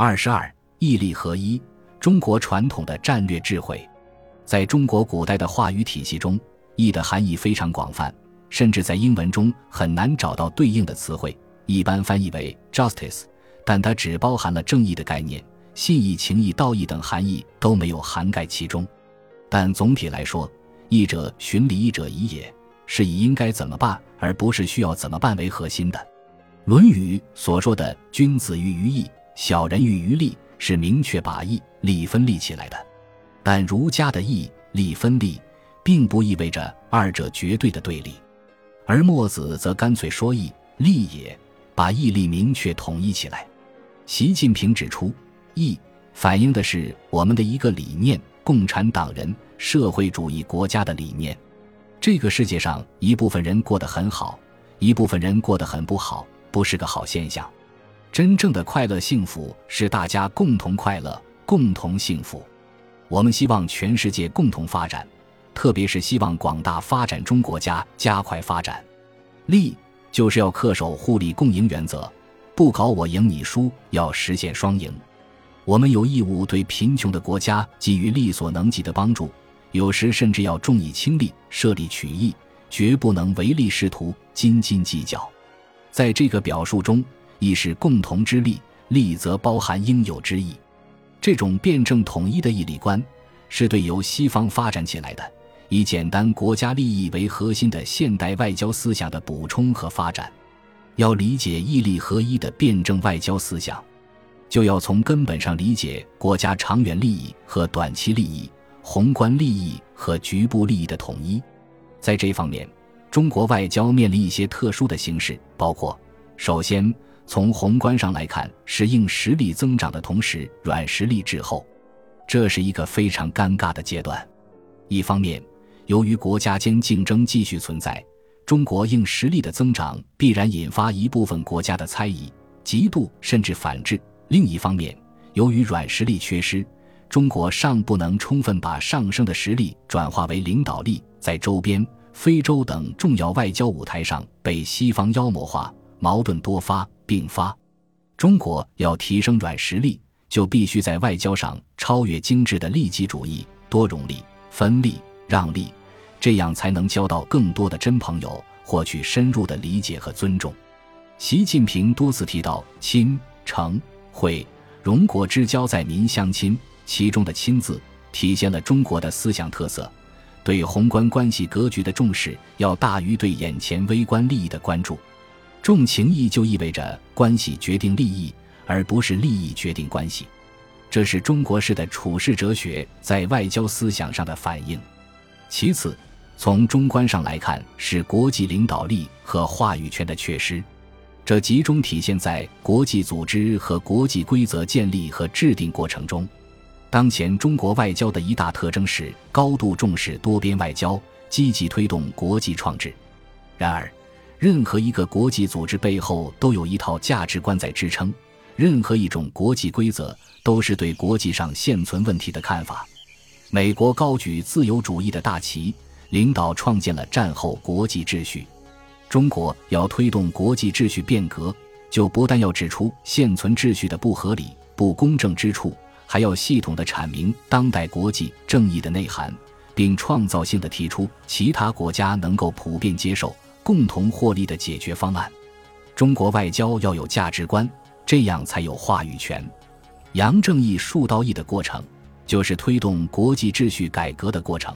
二十二，义利合一，中国传统的战略智慧。在中国古代的话语体系中，义的含义非常广泛，甚至在英文中很难找到对应的词汇，一般翻译为 justice，但它只包含了正义的概念，信义、情义、道义等含义都没有涵盖其中。但总体来说，义者循礼，义者宜也，是以应该怎么办，而不是需要怎么办为核心的。《论语》所说的“君子喻于义，小人喻于利”，是明确把义利分立起来的。但儒家的义利分立，并不意味着二者绝对的对立，而墨子则干脆说义利也，把义利明确统一起来。习近平指出，义反映的是我们的一个理念——共产党人社会主义国家的理念。这个世界上一部分人过得很好，一部分人过得很不好，不是个好现象。真正的快乐幸福是大家共同快乐，共同幸福。我们希望全世界共同发展，特别是希望广大发展中国家加快发展。利就是要恪守互利共赢原则，不搞我赢你输，要实现双赢。我们有义务对贫穷的国家给予力所能及的帮助，有时甚至要重义轻利，设利取义，绝不能唯利是图、斤斤计较。在这个表述中，亦是共同之利，利则包含应有之义。这种辩证统一的义理观，是对由西方发展起来的以简单国家利益为核心的现代外交思想的补充和发展。要理解义利合一的辩证外交思想，就要从根本上理解国家长远利益和短期利益、宏观利益和局部利益的统一。在这方面，中国外交面临一些特殊的形势，包括首先。从宏观上来看，是硬实力增长的同时，软实力滞后，这是一个非常尴尬的阶段。一方面，由于国家间竞争继续存在，中国硬实力的增长必然引发一部分国家的猜疑、嫉妒甚至反制；另一方面，由于软实力缺失，中国尚不能充分把上升的实力转化为领导力，在周边、非洲等重要外交舞台上被西方妖魔化，矛盾多发。并发，中国要提升软实力，就必须在外交上超越精致的利己主义、多容利、分利、让利，这样才能交到更多的真朋友，获取深入的理解和尊重。习近平多次提到“亲、诚、惠、荣国之交在民相亲”，其中的“亲”字体现了中国的思想特色，对宏观关系格局的重视要大于对眼前微观利益的关注。重情义就意味着关系决定利益，而不是利益决定关系，这是中国式的处世哲学在外交思想上的反映。其次，从中观上来看，是国际领导力和话语权的缺失，这集中体现在国际组织和国际规则建立和制定过程中。当前中国外交的一大特征是高度重视多边外交，积极推动国际创制。然而，任何一个国际组织背后都有一套价值观在支撑，任何一种国际规则都是对国际上现存问题的看法。美国高举自由主义的大旗，领导创建了战后国际秩序。中国要推动国际秩序变革，就不但要指出现存秩序的不合理、不公正之处，还要系统的阐明当代国际正义的内涵，并创造性的提出其他国家能够普遍接受。共同获利的解决方案。中国外交要有价值观，这样才有话语权。扬正义、树道义的过程，就是推动国际秩序改革的过程。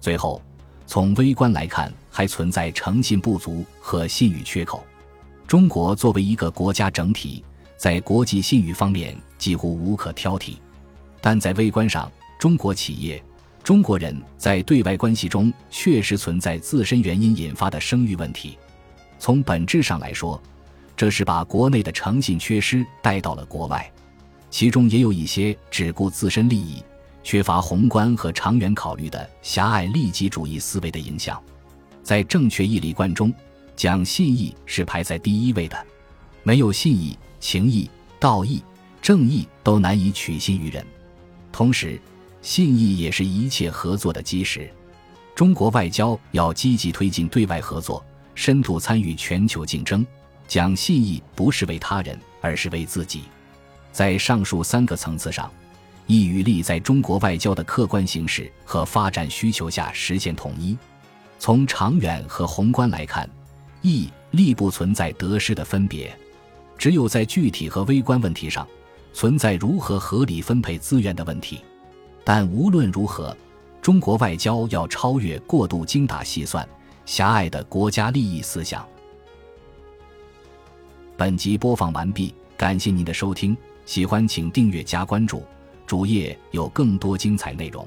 最后，从微观来看，还存在诚信不足和信誉缺口。中国作为一个国家整体，在国际信誉方面几乎无可挑剔，但在微观上，中国企业。中国人在对外关系中确实存在自身原因引发的声誉问题。从本质上来说，这是把国内的诚信缺失带到了国外，其中也有一些只顾自身利益、缺乏宏观和长远考虑的狭隘利己主义思维的影响。在正确义理观中，讲信义是排在第一位的。没有信义、情义、道义、正义，都难以取信于人。同时，信义也是一切合作的基石。中国外交要积极推进对外合作，深度参与全球竞争。讲信义不是为他人，而是为自己。在上述三个层次上，意与利在中国外交的客观形势和发展需求下实现统一。从长远和宏观来看，意利不存在得失的分别，只有在具体和微观问题上，存在如何合理分配资源的问题。但无论如何，中国外交要超越过度精打细算、狭隘的国家利益思想。本集播放完毕，感谢您的收听。喜欢请订阅加关注，主页有更多精彩内容。